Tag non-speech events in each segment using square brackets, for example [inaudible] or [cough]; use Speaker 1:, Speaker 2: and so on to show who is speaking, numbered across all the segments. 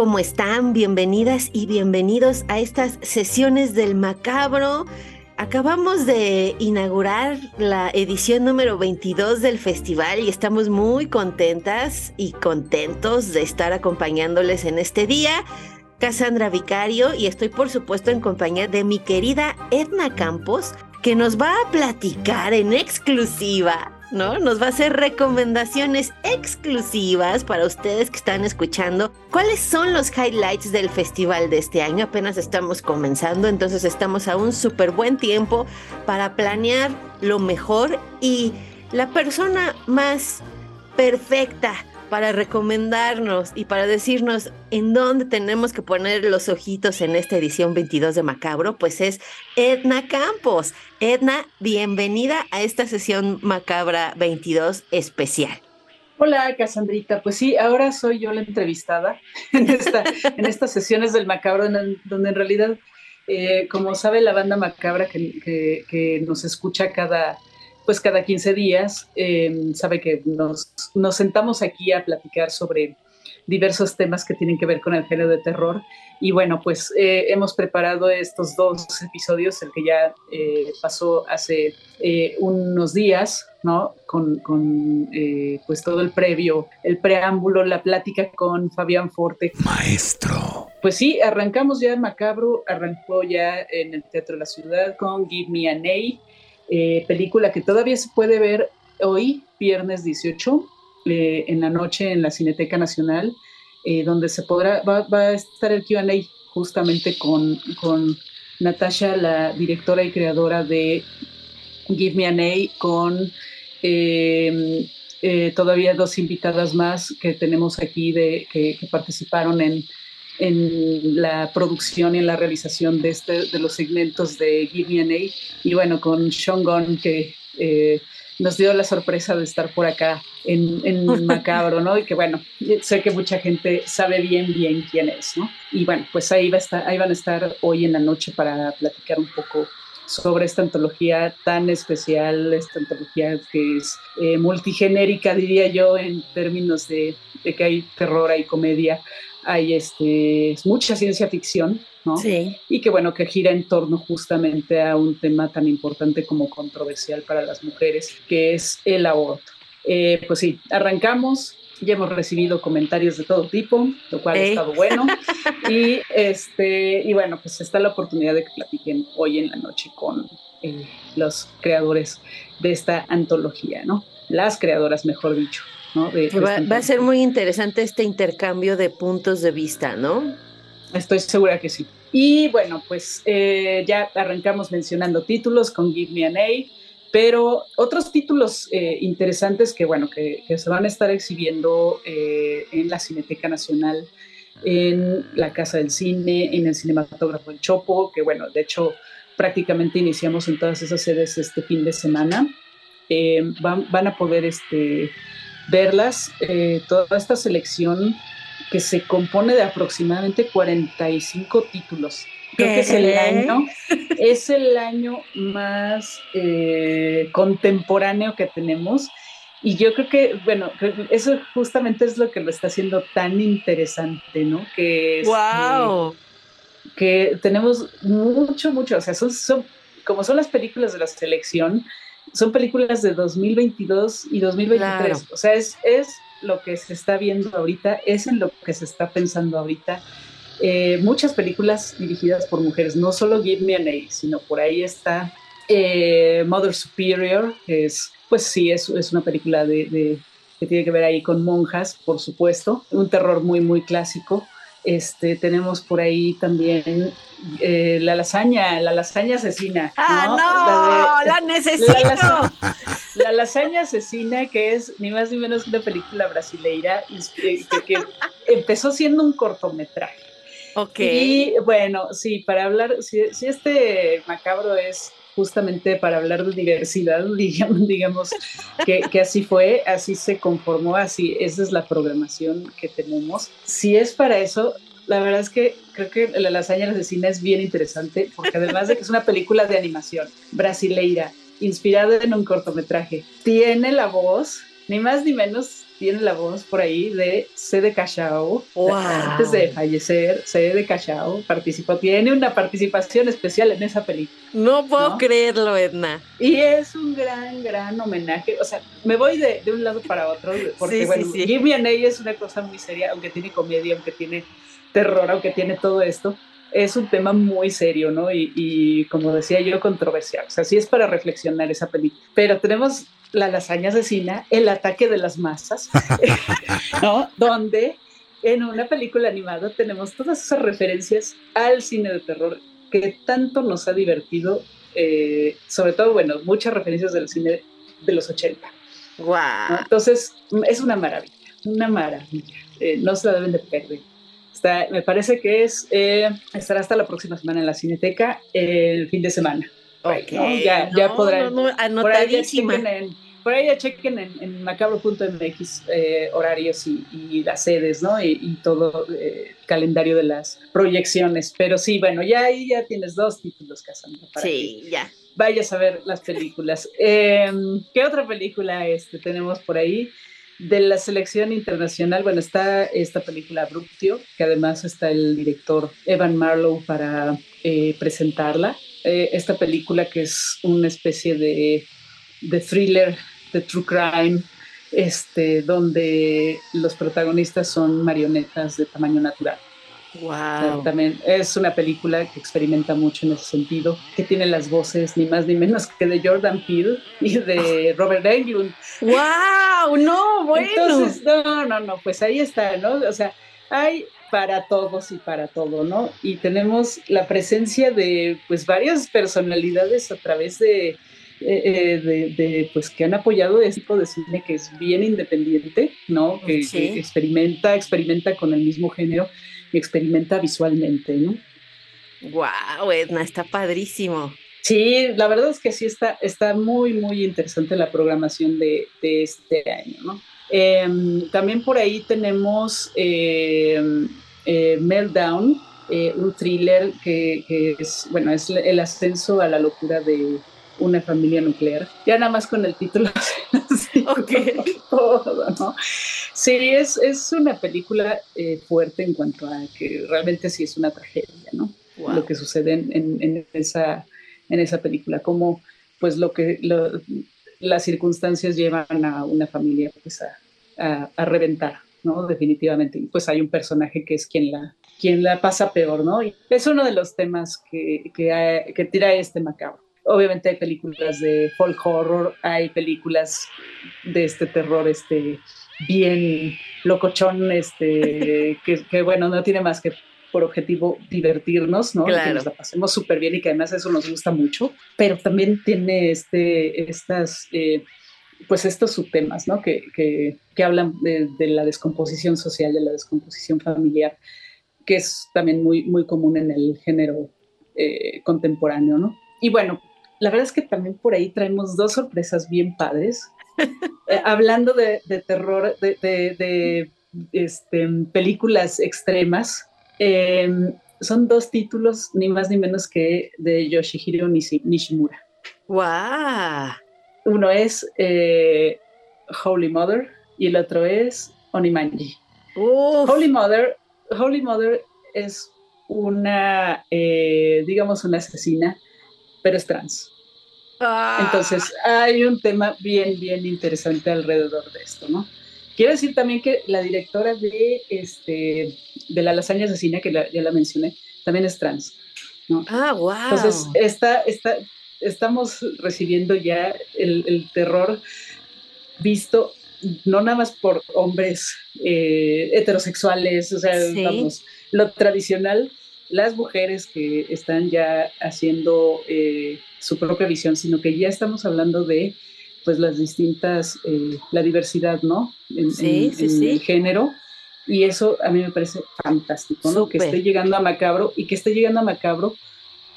Speaker 1: ¿Cómo están? Bienvenidas y bienvenidos a estas sesiones del Macabro. Acabamos de inaugurar la edición número 22 del festival y estamos muy contentas y contentos de estar acompañándoles en este día. Cassandra Vicario y estoy por supuesto en compañía de mi querida Edna Campos, que nos va a platicar en exclusiva ¿no? Nos va a hacer recomendaciones exclusivas para ustedes que están escuchando. ¿Cuáles son los highlights del festival de este año? Apenas estamos comenzando, entonces estamos a un súper buen tiempo para planear lo mejor y la persona más perfecta para recomendarnos y para decirnos en dónde tenemos que poner los ojitos en esta edición 22 de Macabro, pues es Edna Campos. Edna, bienvenida a esta sesión Macabra 22 especial.
Speaker 2: Hola, Casandrita. Pues sí, ahora soy yo la entrevistada [laughs] en, en estas sesiones del Macabro, donde en realidad, eh, como sabe la banda Macabra que nos escucha cada pues cada 15 días em, sabe que nos, nos sentamos aquí a platicar sobre diversos temas que tienen que ver con el género de terror. Y bueno, pues eh, hemos preparado estos dos episodios, el que ya eh, pasó hace eh, unos días, ¿no? Con, con pues todo el previo, el preámbulo, la plática con Fabián Forte.
Speaker 3: Maestro.
Speaker 2: Pues sí, arrancamos ya Macabro, arrancó ya en el Teatro de la Ciudad con Give Me a Ney, eh, película que todavía se puede ver hoy, viernes 18, eh, en la noche en la Cineteca Nacional, eh, donde se podrá, va, a estar el QA justamente con, con Natasha, la directora y creadora de Give Me a Name, con todavía dos invitadas más que tenemos aquí de, que participaron en en la producción y en la realización de, este, de los segmentos de Give Me Y bueno, con Sean Gunn, que eh, nos dio la sorpresa de estar por acá en, en [laughs] Macabro, ¿no? Y que bueno, sé que mucha gente sabe bien, bien quién es, ¿no? Y bueno, pues ahí, va a estar, ahí van a estar hoy en la noche para platicar un poco sobre esta antología tan especial, esta antología que es eh, multigenérica, diría yo, en términos de, de que hay terror, hay comedia, hay este, mucha ciencia ficción, ¿no?
Speaker 1: Sí.
Speaker 2: Y que bueno, que gira en torno justamente a un tema tan importante como controversial para las mujeres, que es el aborto. Eh, pues sí, arrancamos, ya hemos recibido comentarios de todo tipo, lo cual ha estado bueno. [laughs] y, este, y bueno, pues está la oportunidad de que platiquen hoy en la noche con eh, los creadores de esta antología, ¿no? Las creadoras, mejor dicho
Speaker 1: va, a ser muy interesante este intercambio de puntos de vista, ¿no?
Speaker 2: Estoy segura que sí. Y bueno, pues eh, ya arrancamos mencionando títulos con Give Me an A, pero otros títulos eh, interesantes que, bueno, que, se van a estar exhibiendo eh, en la Cineteca Nacional, en la Casa del Cine, en el Cinematógrafo El Chopo, que bueno, de hecho prácticamente iniciamos en todas esas sedes este fin de semana. Van, van, a poder este, verlas, eh, toda esta selección que se compone de aproximadamente 45 títulos. Creo que es el año, es el año más eh, contemporáneo que tenemos. Y yo creo que, bueno, eso justamente es lo que lo está haciendo tan interesante, ¿no? Que
Speaker 1: ¡Wow!
Speaker 2: que tenemos mucho, mucho, o sea, son, son, como son las películas de la selección, son películas de 2022 y 2023. O sea, es, es lo que se está viendo ahorita, es en lo que se está pensando ahorita. Eh, muchas películas dirigidas por mujeres, no solo Give Me a Name, sino por ahí está eh, Mother Superior, que es, pues sí, es, es una película de, que tiene que ver ahí con monjas, por supuesto, un terror muy, muy clásico. Este, tenemos por ahí también eh, la lasaña, la lasaña asesina.
Speaker 1: ¡Ah, no! [laughs] ¡La, necesito!
Speaker 2: La lasaña, asesina, que es ni más ni menos que una película brasileira que, empezó siendo un cortometraje.
Speaker 1: Ok.
Speaker 2: Y bueno, sí, para hablar, si, este macabro es justamente para hablar de diversidad, [laughs] digamos, digamos que, que, así fue, así se conformó, así, esa es la programación que tenemos. Si es para eso, la verdad es que creo que La lasaña asesina es bien interesante porque además de que es una película de animación brasileira, inspirada en un cortometraje, tiene la voz, ni más ni menos, tiene la voz por ahí de C. de Cachao. Antes de fallecer, C. de Cachao participó, tiene una participación especial en esa película.
Speaker 1: No puedo creerlo, Edna.
Speaker 2: Y es un gran, gran homenaje. O sea, me voy de, un lado para otro, porque bueno, Jimmy and es una cosa muy seria, aunque tiene comedia, aunque tiene terror, aunque tiene todo esto, es un tema muy serio, ¿no? Y, como decía yo, controversial. O sea, sí es para reflexionar esa película. Pero tenemos la lasaña asesina, el ataque de las masas, [laughs] ¿no? Donde en una película animada tenemos todas esas referencias al cine de terror que tanto nos ha divertido, eh, sobre todo, bueno, muchas referencias del cine de los 80.
Speaker 1: Wow.
Speaker 2: Entonces, es una maravilla, una maravilla. Eh, no se la deben de perder me parece que es, eh, estará hasta la próxima semana en la Cineteca, el fin de semana.
Speaker 1: Ya, ya podrán.
Speaker 2: por ahí ya chequen en, por ahí chequen en, macabro.mx eh, horarios y, las sedes, ¿no? Y, todo el eh, calendario de las proyecciones. Pero sí, bueno, ya ahí ya tienes dos títulos, Cassandra.
Speaker 1: sí, ya.
Speaker 2: Vayas a ver las películas. [laughs] Em, ¿Qué otra película este, tenemos por ahí? De la selección internacional, bueno, está esta película Abruptio, que además está el director Evan Marlowe para eh, presentarla. Eh, esta película que es una especie de, de, thriller, de true crime, este, donde los protagonistas son marionetas de tamaño natural.
Speaker 1: Wow.
Speaker 2: También es una película que experimenta mucho en ese sentido, que tiene las voces ni más ni menos que de Jordan Peele y de Robert Englund.
Speaker 1: ¡Wow! No, bueno.
Speaker 2: Entonces, no, no, no, pues ahí está, ¿no? O sea, hay para todos y para todo, ¿no? Y tenemos la presencia de, pues, varias personalidades a través de, eh, eh, de, pues que han apoyado este tipo de cine que es bien independiente, ¿no? que, experimenta, experimenta con el mismo género y experimenta visualmente, ¿no?
Speaker 1: Wow, Edna, está padrísimo.
Speaker 2: Sí, la verdad es que sí está, está muy, muy interesante la programación de, este año, ¿no? Em, también por ahí tenemos em, eh, Meltdown, eh, un thriller que, que, es, bueno, es el ascenso a la locura de una familia nuclear. Ya nada más con el título. [laughs] todo, ¿no? Sí, es, es una película eh, fuerte en cuanto a que realmente sí es una tragedia, ¿no? Lo que sucede en, en, esa, en esa película, como pues lo que las circunstancias llevan a una familia pues a, a, reventar, ¿no? Definitivamente. Y pues hay un personaje que es quien la, quien la pasa peor, ¿no? Y es uno de los temas que, que, que tira este macabro obviamente hay películas de folk horror, hay películas de este terror, este bien locochón, este, que, bueno, no tiene más que por objetivo divertirnos, ¿no? Que nos la pasemos súper bien y que además eso nos gusta mucho, pero también tiene este, estas, eh, pues estos subtemas, ¿no? Que, que, que hablan de, la descomposición social, de la descomposición familiar, que es también muy, muy común en el género eh, contemporáneo, ¿no? Y bueno, la verdad es que también por ahí traemos dos sorpresas bien padres. [laughs] Eh, hablando de, terror, de, este, películas extremas, em, son dos títulos, ni más ni menos que de Yoshihiro Nishimura.
Speaker 1: ¡Wow!
Speaker 2: Uno es eh, Holy Mother y el otro es Onimanji. Holy Mother, Holy Mother es una, eh, digamos, una asesina pero es trans. Ah. Entonces, hay un tema bien, bien interesante alrededor de esto, ¿no? Quiero decir también que la directora de, este, de La Lasaña Asesina, que ya la mencioné, también es trans. ¿no?
Speaker 1: Ah, wow.
Speaker 2: Entonces, esta, esta, estamos recibiendo ya el, terror visto no nada más por hombres eh, heterosexuales, o sea, vamos, lo tradicional, las mujeres que están ya haciendo eh, su propia visión, sino que ya estamos hablando de pues las distintas, eh, la diversidad, ¿no? En,
Speaker 1: sí, sí, sí.
Speaker 2: el género. Y eso a mí me parece fantástico, ¿no? Que esté llegando a Macabro y que esté llegando a Macabro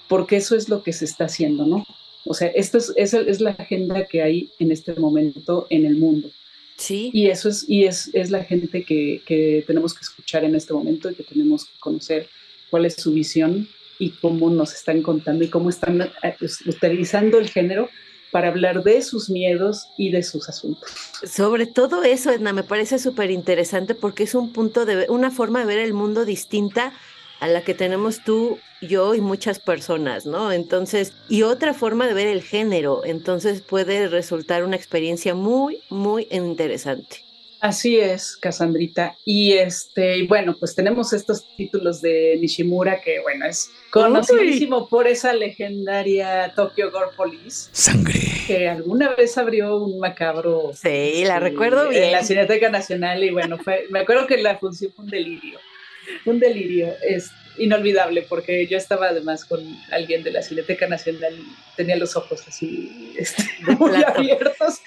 Speaker 2: porque eso es lo que se está haciendo, ¿no? O sea, esto es, es la agenda que hay en este momento en el mundo.
Speaker 1: Sí.
Speaker 2: Y eso es, y es, es la gente que, que, tenemos que escuchar en este momento y que tenemos que conocer cuál es su visión y cómo nos están contando y cómo están eh, utilizando el género para hablar de sus miedos y de sus asuntos.
Speaker 1: Sobre todo eso, Edna, me parece súper interesante porque es un punto de una forma de ver el mundo distinta a la que tenemos tú, yo y muchas personas, ¿no? Entonces, y otra forma de ver el género, entonces puede resultar una experiencia muy, muy interesante.
Speaker 2: Así es, Casandrita. Y este, bueno, pues tenemos estos títulos de Nishimura que, bueno, es conocidísimo por esa legendaria Tokyo Gore Police.
Speaker 3: Sangre.
Speaker 2: Que alguna vez abrió un macabro.
Speaker 1: Sí, la recuerdo bien.
Speaker 2: En la Cineteca Nacional y bueno, fue, me acuerdo que la función fue un delirio. Un delirio. Este, inolvidable porque yo estaba además con alguien de la Cineteca Nacional, tenía los ojos así este, [laughs] muy abiertos,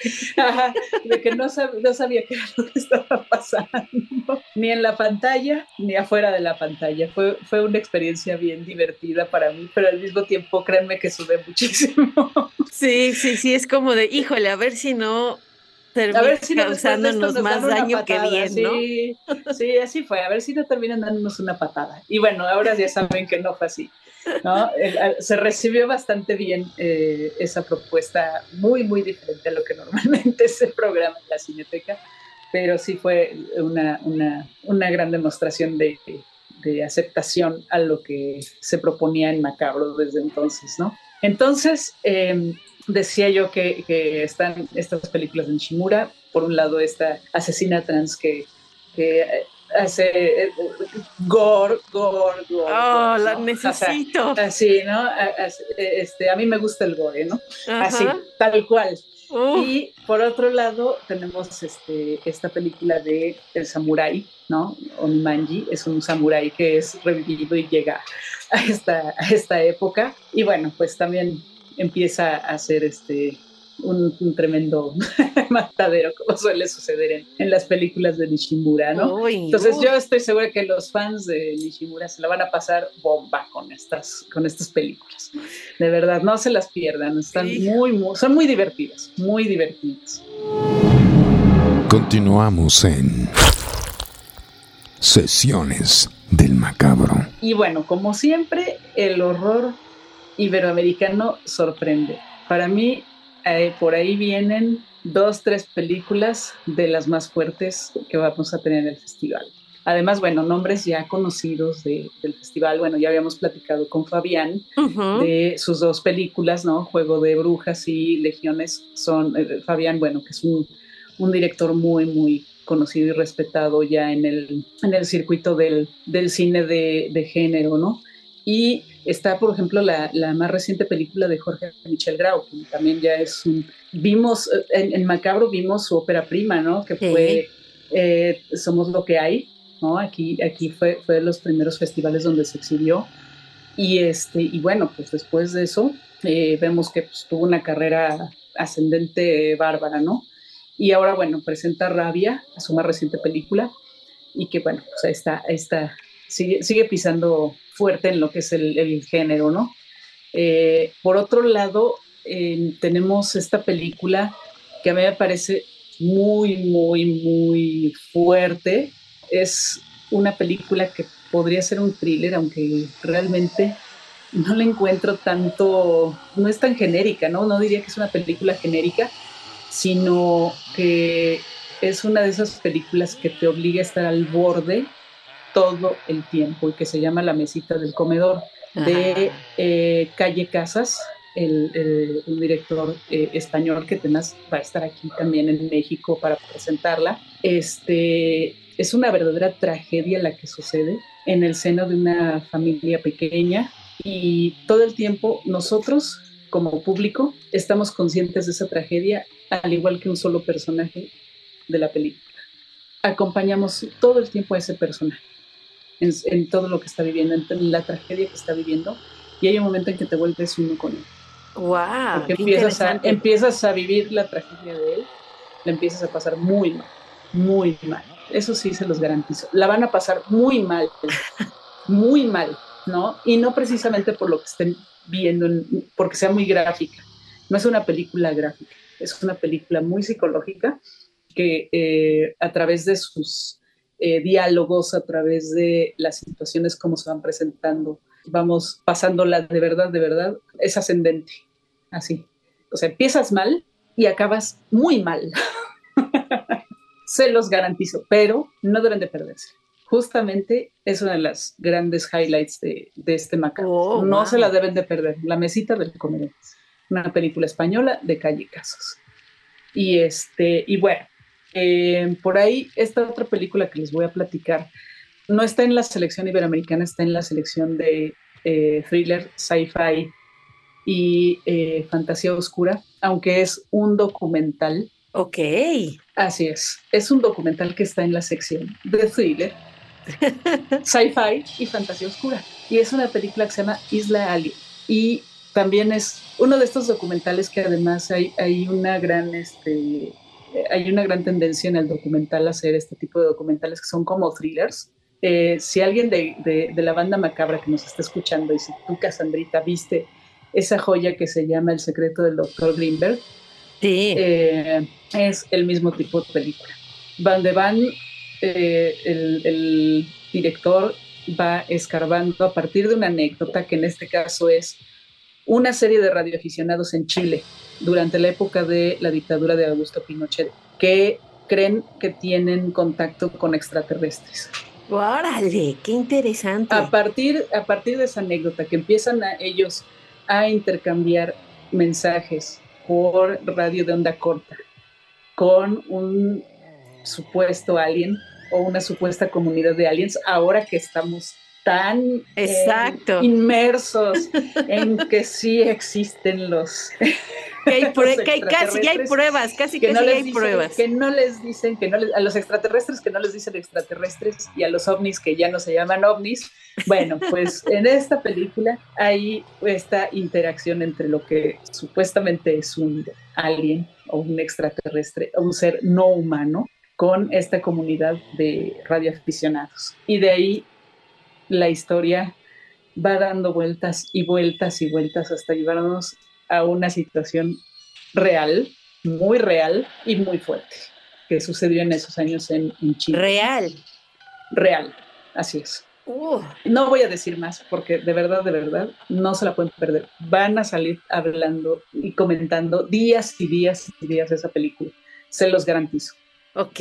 Speaker 2: de que no, no, sabía qué era lo que estaba pasando, ni en la pantalla ni afuera de la pantalla. Fue, fue una experiencia bien divertida para mí, pero al mismo tiempo créanme que sudé muchísimo.
Speaker 1: Sí, sí, sí, es como de, híjole, a ver si no a ver si causándonos más daño que bien, ¿no?
Speaker 2: Sí, sí, así fue. A ver si no terminan dándonos una patada. Y bueno, ahora ya saben que no fue así. ¿no? se recibió bastante bien eh, esa propuesta, muy, muy diferente a lo que normalmente [laughs] se programa en la Cineteca, pero sí fue una, una, una gran demostración de, de aceptación a lo que se proponía en Macabro desde entonces, ¿no? Entonces, eh, decía yo que, están estas películas de Nishimura. Por un lado, esta asesina trans que, hace eh, gore, gore, gore.
Speaker 1: Oh, la necesito.
Speaker 2: así, ¿no? Este, a mí me gusta el gore, ¿no? Así, tal cual. Y por otro lado, tenemos este, esta película de El Samurai, ¿no? Onimanji, es un samurái que es revivido y llega a esta, a esta época. Y bueno, pues también empieza a ser este, un, tremendo [laughs] matadero, como suele suceder en, las películas de Nishimura, ¿no? Entonces yo estoy segura que los fans de Nishimura se la van a pasar bomba con estas, con estas películas. De verdad, no se las pierdan, están muy, muy, son muy divertidas, muy divertidas.
Speaker 3: Continuamos en Sesiones del Macabro.
Speaker 2: Y bueno, como siempre, el horror iberoamericano sorprende. Para mí, eh, por ahí vienen dos, tres películas de las más fuertes que vamos a tener en el festival. Además, bueno, nombres ya conocidos del festival. Bueno, ya habíamos platicado con Fabián de sus dos películas, ¿no? Juego de Brujas y Legiones. Son, eh, Fabián, bueno, que es un, un, director muy, muy conocido y respetado ya en el, en el circuito del, del cine de, de género, ¿no? Y está, por ejemplo, la, la, más reciente película de Jorge Michel Grau, que también ya es un... Vimos, en, en Macabro vimos su ópera prima, ¿no? Que fue eh, Somos lo que hay, ¿no? Aquí, aquí fue, fue de los primeros festivales donde se exhibió. Y, este, y bueno, pues después de eso eh, vemos que pues, tuvo una carrera ascendente bárbara, ¿no? Y ahora, bueno, presenta Rabia, su más reciente película, y que, bueno, pues ahí está, ahí está sigue, sigue pisando fuerte en lo que es el, género, ¿no? Eh, por otro lado, tenemos esta película que a mí me parece muy, muy, muy fuerte. Es una película que podría ser un thriller, aunque realmente no la encuentro tanto, no es tan genérica, ¿no? No diría que es una película genérica, sino que es una de esas películas que te obliga a estar al borde todo el tiempo y que se llama La Mesita del Comedor de eh, Calle Casas, el, director eh, español que además va a estar aquí también en México para presentarla. Este, es una verdadera tragedia la que sucede en el seno de una familia pequeña y todo el tiempo nosotros como público estamos conscientes de esa tragedia al igual que un solo personaje de la película. Acompañamos todo el tiempo a ese personaje en, todo lo que está viviendo, en la tragedia que está viviendo, y hay un momento en que te vuelves uno con él.
Speaker 1: ¡Wow!
Speaker 2: Porque empiezas a, empiezas a vivir la tragedia de él, la empiezas a pasar muy mal, muy mal. Eso sí se los garantizo. La van a pasar muy mal, muy mal, ¿no? Y no precisamente por lo que estén viendo, porque sea muy gráfica. No es una película gráfica, es una película muy psicológica que eh, a través de sus eh, diálogos, a través de las situaciones como se van presentando, vamos pasándola de verdad, de verdad, es ascendente, así. O sea, empiezas mal y acabas muy mal. [laughs] se los garantizo, pero no deben de perderse. Justamente es una de las grandes highlights de, este macabro. Oh, no se la deben de perder. La mesita del comediante. Una película española de calle Casos. Y este, y bueno, eh, por ahí esta otra película que les voy a platicar no está en la selección iberoamericana, está en la selección de eh, thriller, sci-fi y eh, fantasía oscura, aunque es un documental
Speaker 1: Ok.
Speaker 2: Así es. Es un documental que está en la sección de thriller, [laughs] sci-fi y fantasía oscura. Y es una película que se llama Isla Alien. Y también es uno de estos documentales que además hay, hay una gran este, hay una gran tendencia en el documental a hacer este tipo de documentales que son como thrillers. Eh, si alguien de, de, la banda macabra que nos está escuchando y si tú, Casandrita, viste esa joya que se llama El secreto del doctor Greenberg,
Speaker 1: Sí.
Speaker 2: Eh, es el mismo tipo de película. Van de Van, eh, el, director va escarbando a partir de una anécdota que en este caso es una serie de radioaficionados en Chile durante la época de la dictadura de Augusto Pinochet que creen que tienen contacto con extraterrestres.
Speaker 1: ¡Órale! ¡Qué interesante!
Speaker 2: A partir, a partir de esa anécdota que empiezan a ellos a intercambiar mensajes por radio de onda corta con un supuesto alien o una supuesta comunidad de aliens ahora que estamos tan
Speaker 1: eh, Exacto.
Speaker 2: inmersos en que sí existen los
Speaker 1: que hay, [laughs] casi hay pruebas, casi que no hay pruebas.
Speaker 2: Que no les dicen, que no a los extraterrestres que no les dicen extraterrestres y a los ovnis que ya no se llaman ovnis. Bueno, pues en esta película hay esta interacción entre lo que supuestamente es un alien o un extraterrestre o un ser no humano con esta comunidad de radioaficionados. Y de ahí la historia va dando vueltas y vueltas y vueltas hasta llevarnos a una situación real, muy real y muy fuerte, que sucedió en esos años en, Chile.
Speaker 1: Real.
Speaker 2: Real, así es. Uh. No voy a decir más porque de verdad, de verdad, no se la pueden perder. Van a salir hablando y comentando días y días y días de esa película. Se los garantizo.
Speaker 1: Ok.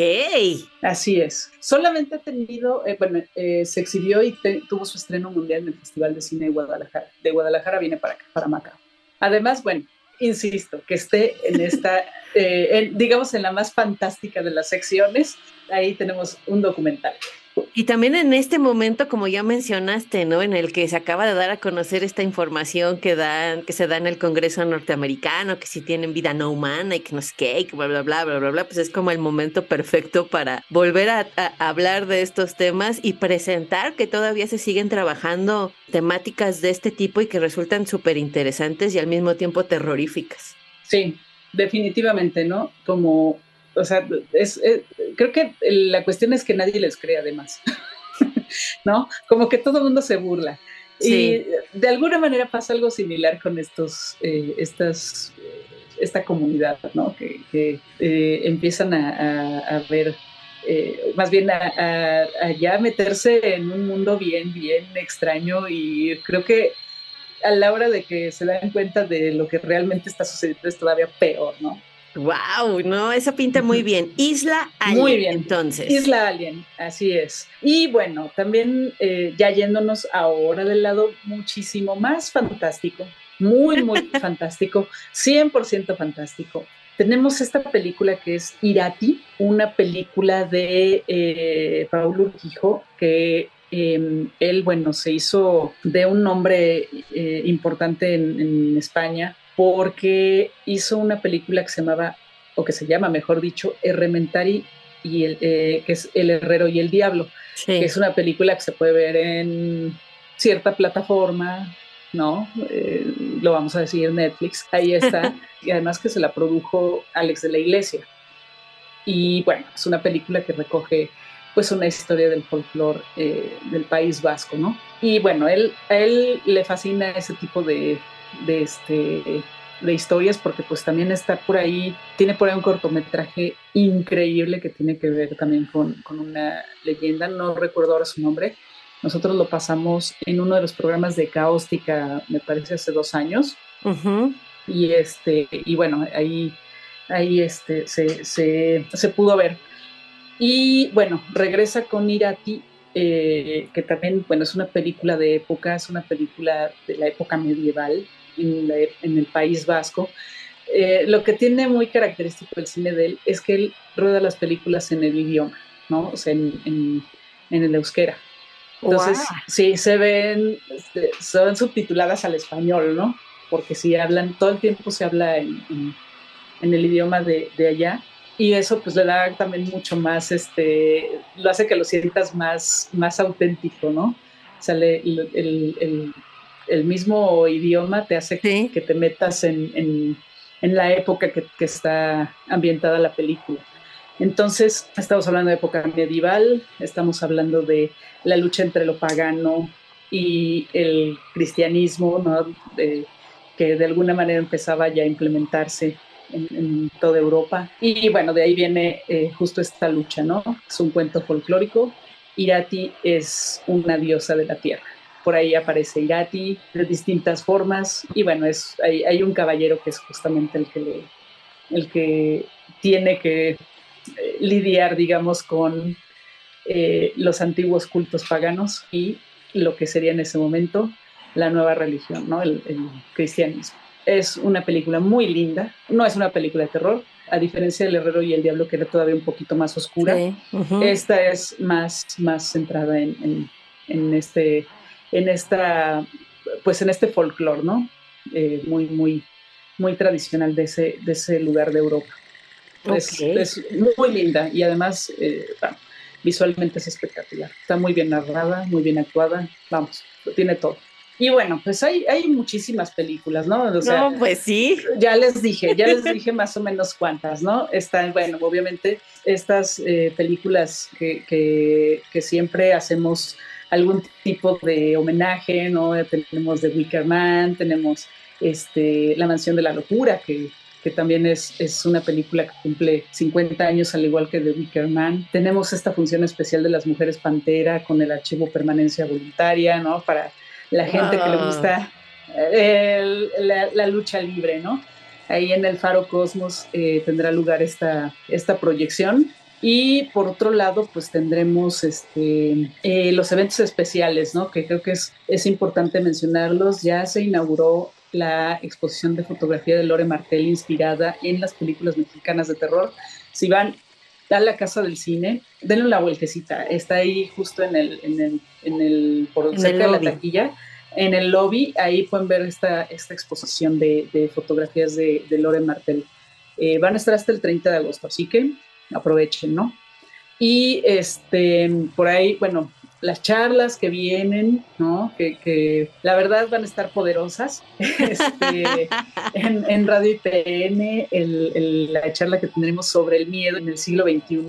Speaker 2: Así es. Solamente ha tenido, eh, bueno, eh, se exhibió y tuvo su estreno mundial en el Festival de Cine de Guadalajara. De Guadalajara viene para acá, para Macao. Además, bueno, insisto, que esté en esta, [laughs] eh, digamos, en la más fantástica de las secciones, ahí tenemos un documental.
Speaker 1: Y también en este momento, como ya mencionaste, ¿no? En el que se acaba de dar a conocer esta información que dan, que se da en el Congreso norteamericano, que si tienen vida no humana y que no sé qué, bla, bla, bla, bla, bla, bla, pues es como el momento perfecto para volver a, hablar de estos temas y presentar que todavía se siguen trabajando temáticas de este tipo y que resultan súper interesantes y al mismo tiempo terroríficas.
Speaker 2: Sí, definitivamente, ¿no? Como o sea, es, creo que la cuestión es que nadie les cree además, [laughs] ¿no? Como que todo el mundo se burla. Y de alguna manera pasa algo similar con estos, eh, estas, esta comunidad, ¿no? Que, eh, empiezan a, ver, eh, más bien a, ya meterse en un mundo bien, bien extraño y creo que a la hora de que se dan cuenta de lo que realmente está sucediendo es todavía peor, ¿no?
Speaker 1: Wow, no, esa pinta muy bien. Isla Alien. Muy bien. Entonces.
Speaker 2: Isla Alien, así es. Y bueno, también eh, ya yéndonos ahora del lado muchísimo más fantástico, muy, muy [laughs] fantástico, 100% fantástico. Tenemos esta película que es Irati, una película de eh, Paulo Urquijo, que em, él, bueno, se hizo de un nombre eh, importante en España porque hizo una película que se llamaba, o que se llama, mejor dicho, Errementari y el, eh, que es El Herrero y el Diablo, que es una película que se puede ver en cierta plataforma, ¿no? Eh, lo vamos a decir Netflix, ahí está, [laughs] y además que se la produjo Alex de la Iglesia. Y bueno, es una película que recoge pues una historia del folclore eh, del País Vasco, ¿no? Y bueno, él, a él le fascina ese tipo de, de, este, de historias porque pues también está por ahí, tiene por ahí un cortometraje increíble que tiene que ver también con, con una leyenda, no recuerdo ahora su nombre, nosotros lo pasamos en uno de los programas de Caóstica, me parece hace dos años, y este, y bueno, ahí, ahí este, se, se, se pudo ver. Y bueno, regresa con Irati, eh, que también, bueno, es una película de época, es una película de la época medieval en, el País Vasco. Eh, lo que tiene muy característico el cine de él es que él rueda las películas en el idioma, ¿no? O sea, en, el euskera. Entonces, sí, se ven, este, son subtituladas al español, ¿no? Porque si hablan, todo el tiempo se habla en, el idioma de, de allá y eso pues le da también mucho más, este, lo hace que lo sientas más, más auténtico, ¿no? Sale el, el, mismo idioma te hace que te metas en, en, en la época que, que, está ambientada la película. Entonces, estamos hablando de época medieval, estamos hablando de la lucha entre lo pagano y el cristianismo, ¿no? que de alguna manera empezaba ya a implementarse en, toda Europa. Y bueno, de ahí viene eh, justo esta lucha, ¿no? Es un cuento folclórico. Irati es una diosa de la tierra. Por ahí aparece Irati de distintas formas y bueno, es, hay, hay un caballero que es justamente el que, le, el que tiene que eh, lidiar, digamos, con eh, los antiguos cultos paganos y lo que sería en ese momento la nueva religión, ¿no? el cristianismo. Es una película muy linda, no es una película de terror, a diferencia del Herrero y el Diablo, que era todavía un poquito más oscura. Esta es más, más centrada en, en, este, en esta, pues en este folclore, ¿no? Eh, muy, muy, muy tradicional de ese, de ese lugar de Europa. Es, muy linda y además eh, visualmente es espectacular. Está muy bien narrada, muy bien actuada, vamos, tiene todo. Y bueno, pues hay, hay muchísimas películas, ¿no?
Speaker 1: no, pues sí.
Speaker 2: Ya les dije, ya les dije más o menos cuántas, ¿no? Están, bueno, obviamente estas eh, películas que, que, siempre hacemos algún tipo de homenaje, ¿no? Tenemos The Wicker Man, tenemos este, La Mansión de la Locura, que, que también es, es, una película que cumple 50 años, al igual que The Wicker Man. Tenemos esta función especial de las mujeres pantera con el archivo permanencia voluntaria, ¿no? Para la gente que le ah. gusta la, lucha libre, ¿no? Ahí en el Faro Cosmos eh, tendrá lugar esta, esta proyección. Y por otro lado, pues tendremos este, eh, los eventos especiales, ¿no? Que creo que es, es importante mencionarlos. Ya se inauguró la exposición de fotografía de Lore Martel inspirada en las películas mexicanas de terror. Si van a la Casa del Cine, denle una vueltecita. Está ahí justo en el, en el, en el por cerca de la taquilla, en el lobby. Ahí pueden ver esta, esta exposición de, de fotografías de, de Lore Martel. Eh, van a estar hasta el 30 de agosto, así que aprovechen, ¿no? Y este, por ahí, bueno, las charlas que vienen, ¿no? Que, la verdad van a estar poderosas. [laughs] Este, en, Radio IPN, la charla que tendremos sobre el miedo en el siglo XXI,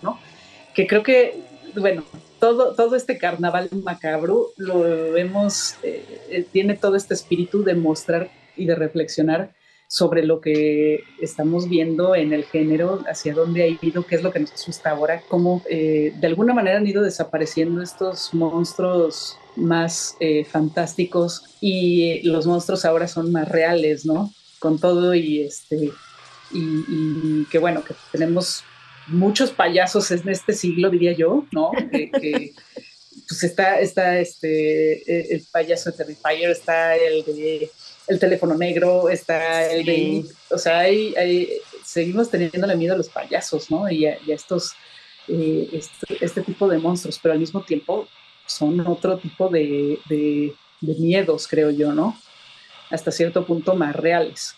Speaker 2: que creo que, bueno, todo, todo este carnaval macabro lo vemos, eh, eh, tiene todo este espíritu de mostrar y de reflexionar sobre lo que estamos viendo en el género, hacia dónde ha ido, qué es lo que nos asusta ahora, cómo eh, de alguna manera han ido desapareciendo estos monstruos más eh, fantásticos y los monstruos ahora son más reales, ¿no? Con todo y este y, que bueno, que tenemos muchos payasos en este siglo, diría yo, ¿no? Que, pues está, está este, el payaso de Terrifier, está el de el teléfono negro, está el de, o sea, hay, seguimos teniendo miedo a los payasos, ¿no? Y a, estos, eh, este, este, tipo de monstruos, pero al mismo tiempo son otro tipo de, de, miedos, creo yo, ¿no? Hasta cierto punto más reales.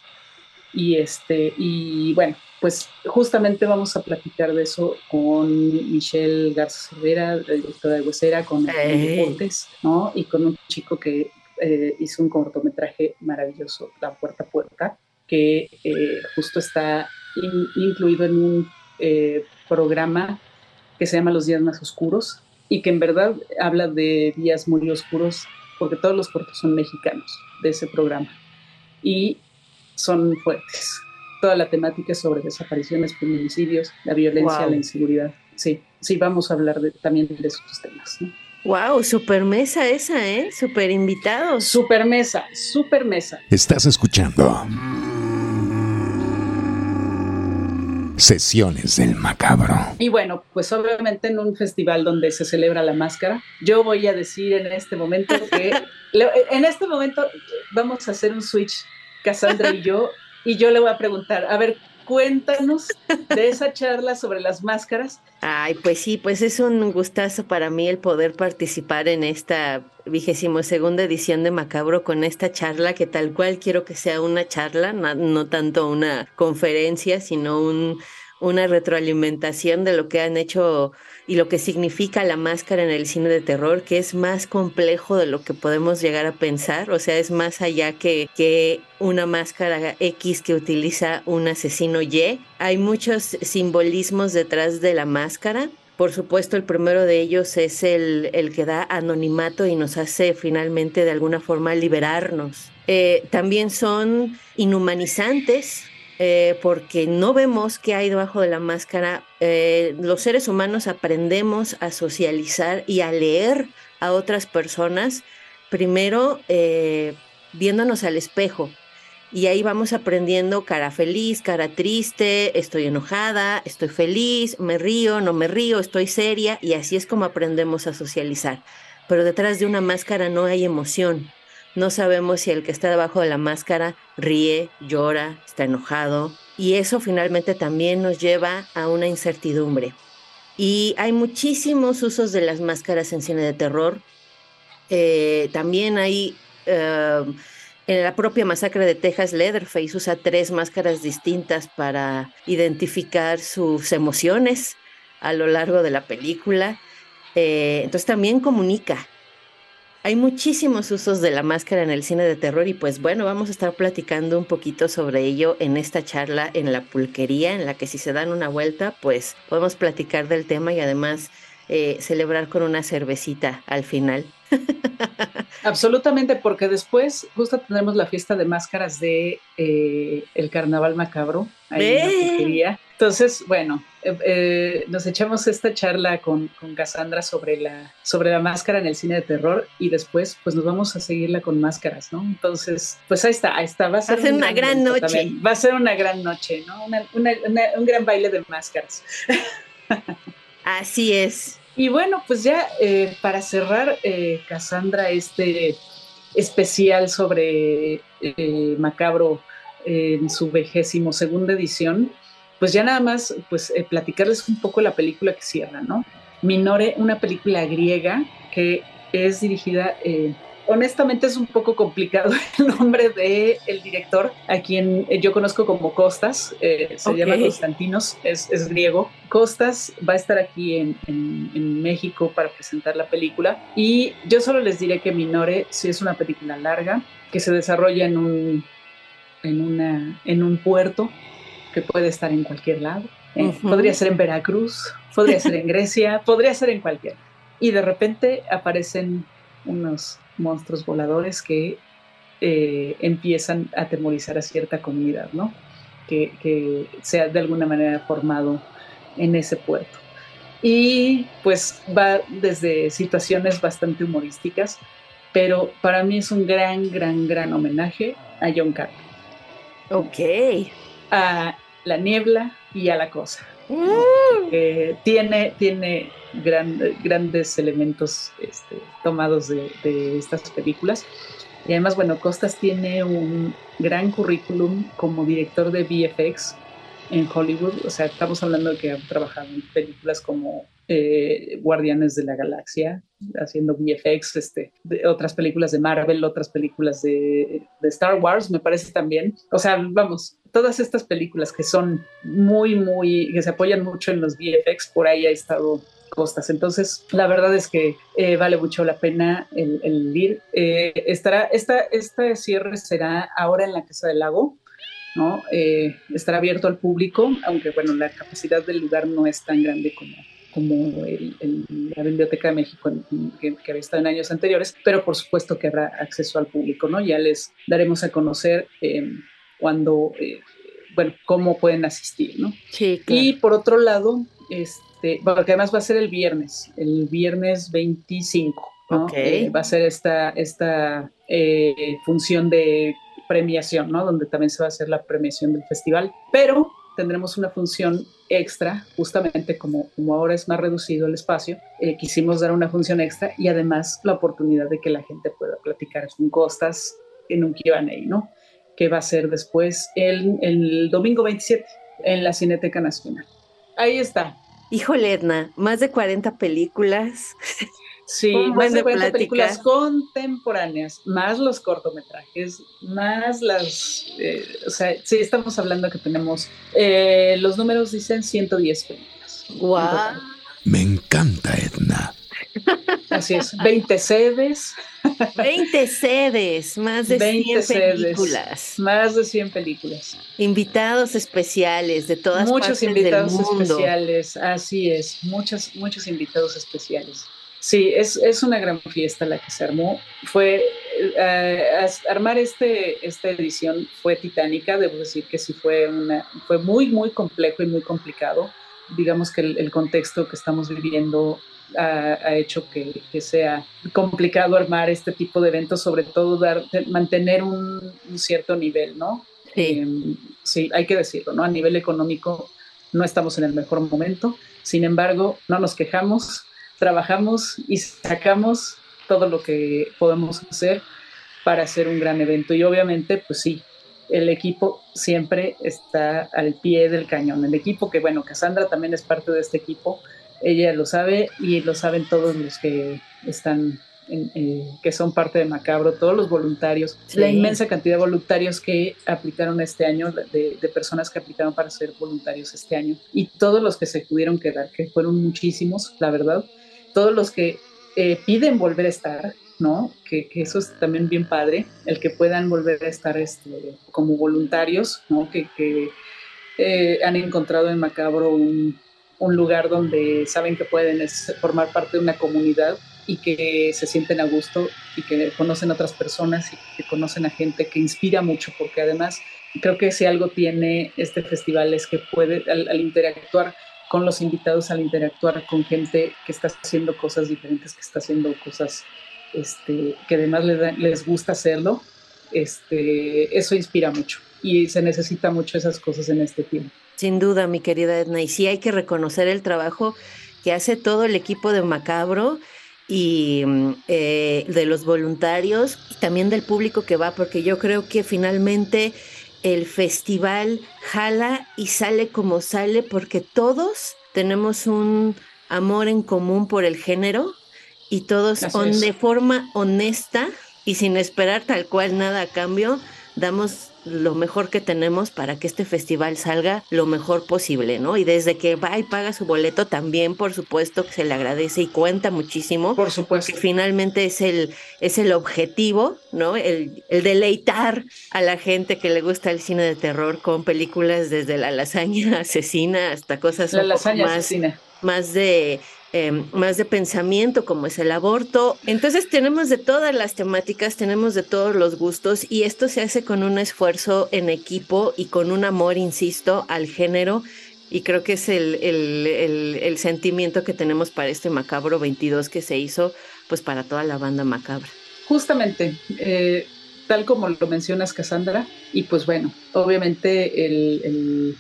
Speaker 2: Y, este, y bueno, pues justamente vamos a platicar de eso con Michelle Garza Cervera, directora de Huesera, con Deportes, ¿no? Y con un chico que eh, hizo un cortometraje maravilloso, La Puerta a Puerta, que eh, justo está incluido en un eh, programa que se llama Los Días Más Oscuros y que en verdad habla de días muy oscuros porque todos los cortos son mexicanos de ese programa y son fuertes. Toda la temática es sobre desapariciones, feminicidios, la violencia, la inseguridad. Sí, sí, vamos a hablar de, también de esos temas.
Speaker 1: Wow, super mesa esa, ¿eh? Super invitados.
Speaker 2: Super mesa, super mesa.
Speaker 3: Estás escuchando Sesiones del Macabro.
Speaker 2: Y bueno, pues obviamente en un festival donde se celebra la máscara, yo voy a decir en este momento que, [laughs] en este momento vamos a hacer un switch, Cassandra y yo, y yo le voy a preguntar, a ver, cuéntanos de esa charla sobre las máscaras.
Speaker 1: Ay, pues sí, pues es un gustazo para mí el poder participar en esta vigésimo segunda edición de Macabro con esta charla que tal cual quiero que sea una charla, no, tanto una conferencia, sino un, una retroalimentación de lo que han hecho y lo que significa la máscara en el cine de terror, que es más complejo de lo que podemos llegar a pensar, o sea, es más allá que, que una máscara X que utiliza un asesino Y. Hay muchos simbolismos detrás de la máscara por supuesto, el primero de ellos es el, el que da anonimato y nos hace finalmente de alguna forma liberarnos. Eh, también son inhumanizantes eh, porque no vemos qué hay debajo de la máscara. Eh, los seres humanos aprendemos a socializar y a leer a otras personas, primero viéndonos al espejo y ahí vamos aprendiendo cara feliz, cara triste, estoy enojada, estoy feliz, me río, no me río, estoy seria y así es como aprendemos a socializar. Pero detrás de una máscara no hay emoción. No sabemos si el que está debajo de la máscara ríe, llora, está enojado y eso finalmente también nos lleva a una incertidumbre. Y hay muchísimos usos de las máscaras en cine de terror. Eh, también hay... Eh, en la propia masacre de Texas, Leatherface usa tres máscaras distintas para identificar sus emociones a lo largo de la película. Eh, entonces también comunica. Hay muchísimos usos de la máscara en el cine de terror y pues bueno, vamos a estar platicando un poquito sobre ello en esta charla en la pulquería, en la que si se dan una vuelta, pues podemos platicar del tema y además eh, celebrar con una cervecita al final. [laughs]
Speaker 2: Absolutamente, porque después justo tendremos la fiesta de máscaras de eh, el Carnaval Macabro ahí en Entonces, bueno, eh, eh, nos echamos esta charla con, con Cassandra sobre la, sobre la máscara en el cine de terror y después pues nos vamos a seguirla con máscaras, ¿no? Entonces, pues ahí está, ahí está.
Speaker 1: Va a ser, una gran, noche.
Speaker 2: Va a ser una gran noche, ¿no? un gran baile de máscaras. [laughs]
Speaker 1: Así es.
Speaker 2: Y bueno, pues ya eh, para cerrar, eh, Cassandra, este especial sobre eh, Macabro en su vegésimo segunda edición, pues ya nada más, pues platicarles un poco la película que cierra, ¿no? Minore, una película griega que es dirigida honestamente es un poco complicado [laughs] el nombre del el director, a quien eh, yo conozco como Costas, eh, se llama Constantinos, es, es, griego. Costas va a estar aquí en, en, México para presentar la película y yo solo les diré que Minore sí es una película larga que se desarrolla en un, en una, en un puerto que puede estar en cualquier lado. Eh, podría ser en Veracruz, podría ser en [laughs] Grecia, podría ser en cualquier. Y de repente aparecen unos monstruos voladores que eh, empiezan a atemorizar a cierta comunidad, ¿no? Que, que se ha de alguna manera formado en ese puerto. Y pues va desde situaciones bastante humorísticas, pero para mí es un gran, gran, gran homenaje a John Carter.
Speaker 1: Ok.
Speaker 2: A la niebla y a la cosa. Mm. tiene, tiene grandes elementos este, tomados de, estas películas. Y además, bueno, Costas tiene un gran currículum como director de VFX en Hollywood. O sea, estamos hablando de que ha trabajado en películas como eh, Guardianes de la Galaxia, haciendo VFX, este, otras películas de Marvel, otras películas de, Star Wars, me parece también. O sea, vamos, todas estas películas que son muy, muy, que se apoyan mucho en los VFX, por ahí ha estado costas. Entonces, la verdad es que eh, vale mucho la pena el, ir. Eh, estará, esta, este cierre será ahora en la Casa del Lago, ¿no? Eh, estará abierto al público, aunque, bueno, la capacidad del lugar no es tan grande como, como el, la Biblioteca de México que, había estado en años anteriores, pero por supuesto que habrá acceso al público, ¿no? Ya les daremos a conocer cuando, bueno, cómo pueden asistir, ¿no?
Speaker 1: Sí,
Speaker 2: Y por otro lado, este, porque además va a ser el viernes, el viernes 25, eh, va a ser esta, esta eh, función de premiación, ¿no? Donde también se va a hacer la premiación del festival, pero tendremos una función extra, justamente como, como ahora es más reducido el espacio, eh, quisimos dar una función extra y además la oportunidad de que la gente pueda platicar con costas en un Q&A, ¿no? Que va a ser después el, el domingo 27 en la Cineteca Nacional. Ahí está,
Speaker 1: Híjole, Edna, más de 40 películas.
Speaker 2: Sí, más de 40 películas contemporáneas, más los cortometrajes, más las, eh, o sea, sí, estamos hablando que tenemos, eh, los números dicen 110 películas.
Speaker 1: ¡Guau!
Speaker 3: Me encanta, Edna.
Speaker 2: Así es, 20 sedes.
Speaker 1: 20 sedes, más de 100 películas.
Speaker 2: Más de 100 películas.
Speaker 1: Invitados especiales de todas
Speaker 2: muchos
Speaker 1: partes
Speaker 2: invitados
Speaker 1: del mundo.
Speaker 2: especiales, así es, muchos, muchos invitados especiales. Sí, es, es una gran fiesta la que se armó. Fue eh, armar este, esta edición fue titánica, debo decir que sí fue una, fue muy, muy complejo y muy complicado. Digamos que el, el contexto que estamos viviendo ha, hecho que, sea complicado armar este tipo de eventos, sobre todo dar, mantener un, cierto nivel, ¿no?
Speaker 1: Sí.
Speaker 2: Em, sí, hay que decirlo, ¿no? A nivel económico no estamos en el mejor momento, sin embargo, no nos quejamos, trabajamos y sacamos todo lo que podemos hacer para hacer un gran evento y obviamente, pues sí, el equipo siempre está al pie del cañón. El equipo que, bueno, Cassandra también es parte de este equipo, ella lo sabe y lo saben todos los que están, eh, que son parte de Macabro, todos los voluntarios, la inmensa cantidad de voluntarios que aplicaron este año, de, personas que aplicaron para ser voluntarios este año y todos los que se pudieron quedar, que fueron muchísimos, la verdad, todos los que eh, piden volver a estar, ¿no? Que, eso es también bien padre, el que puedan volver a estar este, como voluntarios, ¿no? Que, eh, han encontrado en Macabro un, un lugar donde saben que pueden formar parte de una comunidad y que se sienten a gusto y que conocen otras personas y que conocen a gente que inspira mucho, porque además creo que si algo tiene este festival es que puede, al, interactuar con los invitados, al interactuar con gente que está haciendo cosas diferentes, que está haciendo cosas este, que además les, les gusta hacerlo, este, eso inspira mucho y se necesita mucho esas cosas en este tiempo.
Speaker 1: Sin duda, mi querida Edna. Y sí hay que reconocer el trabajo que hace todo el equipo de Macabro y mm, eh, de los voluntarios y también del público que va, porque yo creo que finalmente el festival jala y sale como sale porque todos tenemos un amor en común por el género y todos de forma honesta y sin esperar tal cual nada a cambio, damos lo mejor que tenemos para que este festival salga lo mejor posible, ¿no? Y desde que va y paga su boleto también, por supuesto, que se le agradece y cuenta muchísimo.
Speaker 2: Por supuesto.
Speaker 1: Que finalmente es el, es el objetivo, ¿no? El, el deleitar a la gente que le gusta el cine de terror con películas desde la lasaña [laughs] asesina hasta cosas
Speaker 2: la lasaña más, asesina.
Speaker 1: más de Em, más de pensamiento como es el aborto. Entonces tenemos de todas las temáticas, tenemos de todos los gustos y esto se hace con un esfuerzo en equipo y con un amor, insisto, al género. Y creo que es el, el, sentimiento que tenemos para este Macabro 22 que se hizo pues para toda la banda Macabra.
Speaker 2: Justamente, eh, tal como lo mencionas, Cassandra, y pues bueno, obviamente el,